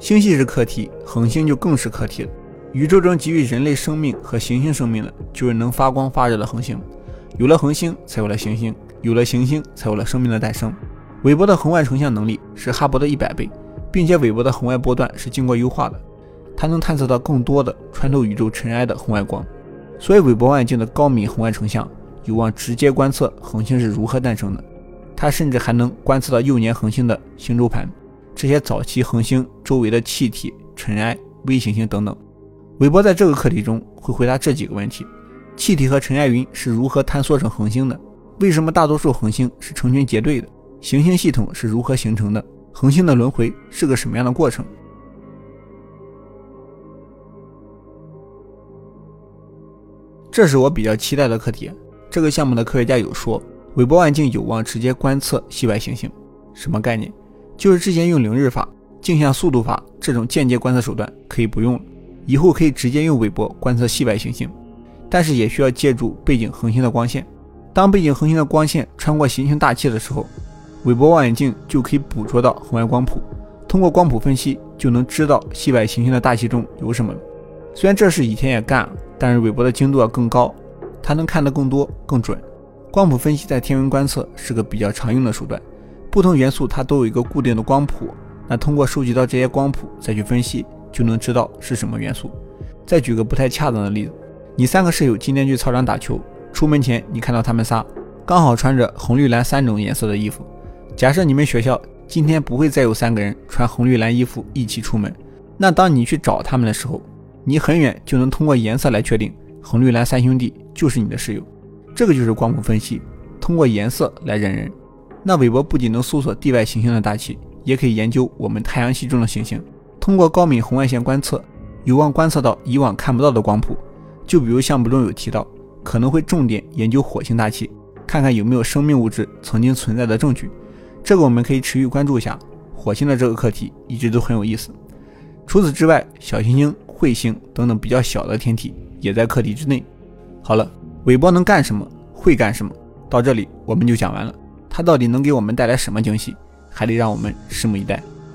星系是课题，恒星就更是课题了。宇宙中给予人类生命和行星生命的，就是能发光发热的恒星。有了恒星，才有了行星；有了行星，才有了生命的诞生。韦伯的红外成像能力是哈勃的一百倍，并且韦伯的红外波段是经过优化的，它能探测到更多的穿透宇宙尘埃的红外光。所以，韦伯望远镜的高敏红外成像有望直接观测恒星是如何诞生的。它甚至还能观测到幼年恒星的星周盘，这些早期恒星周围的气体、尘埃、微行星等等。韦伯在这个课题中会回答这几个问题：气体和尘埃云是如何坍缩成恒星的？为什么大多数恒星是成群结队的？行星系统是如何形成的？恒星的轮回是个什么样的过程？这是我比较期待的课题。这个项目的科学家有说，韦伯望远镜有望直接观测系外行星。什么概念？就是之前用凌日法、镜像速度法这种间接观测手段可以不用了。以后可以直接用韦伯观测系外行星，但是也需要借助背景恒星的光线。当背景恒星的光线穿过行星大气的时候，韦伯望远镜就可以捕捉到红外光谱。通过光谱分析，就能知道系外行星的大气中有什么了。虽然这事以前也干，但是韦伯的精度要更高，它能看得更多、更准。光谱分析在天文观测是个比较常用的手段，不同元素它都有一个固定的光谱，那通过收集到这些光谱再去分析。就能知道是什么元素。再举个不太恰当的例子，你三个室友今天去操场打球，出门前你看到他们仨刚好穿着红绿蓝三种颜色的衣服。假设你们学校今天不会再有三个人穿红绿蓝衣服一起出门，那当你去找他们的时候，你很远就能通过颜色来确定红绿蓝三兄弟就是你的室友。这个就是光谱分析，通过颜色来认人。那韦伯不仅能搜索地外行星的大气，也可以研究我们太阳系中的行星。通过高敏红外线观测，有望观测到以往看不到的光谱。就比如项目中有提到，可能会重点研究火星大气，看看有没有生命物质曾经存在的证据。这个我们可以持续关注一下。火星的这个课题一直都很有意思。除此之外，小行星、彗星等等比较小的天体也在课题之内。好了，韦伯能干什么？会干什么？到这里我们就讲完了。它到底能给我们带来什么惊喜？还得让我们拭目以待。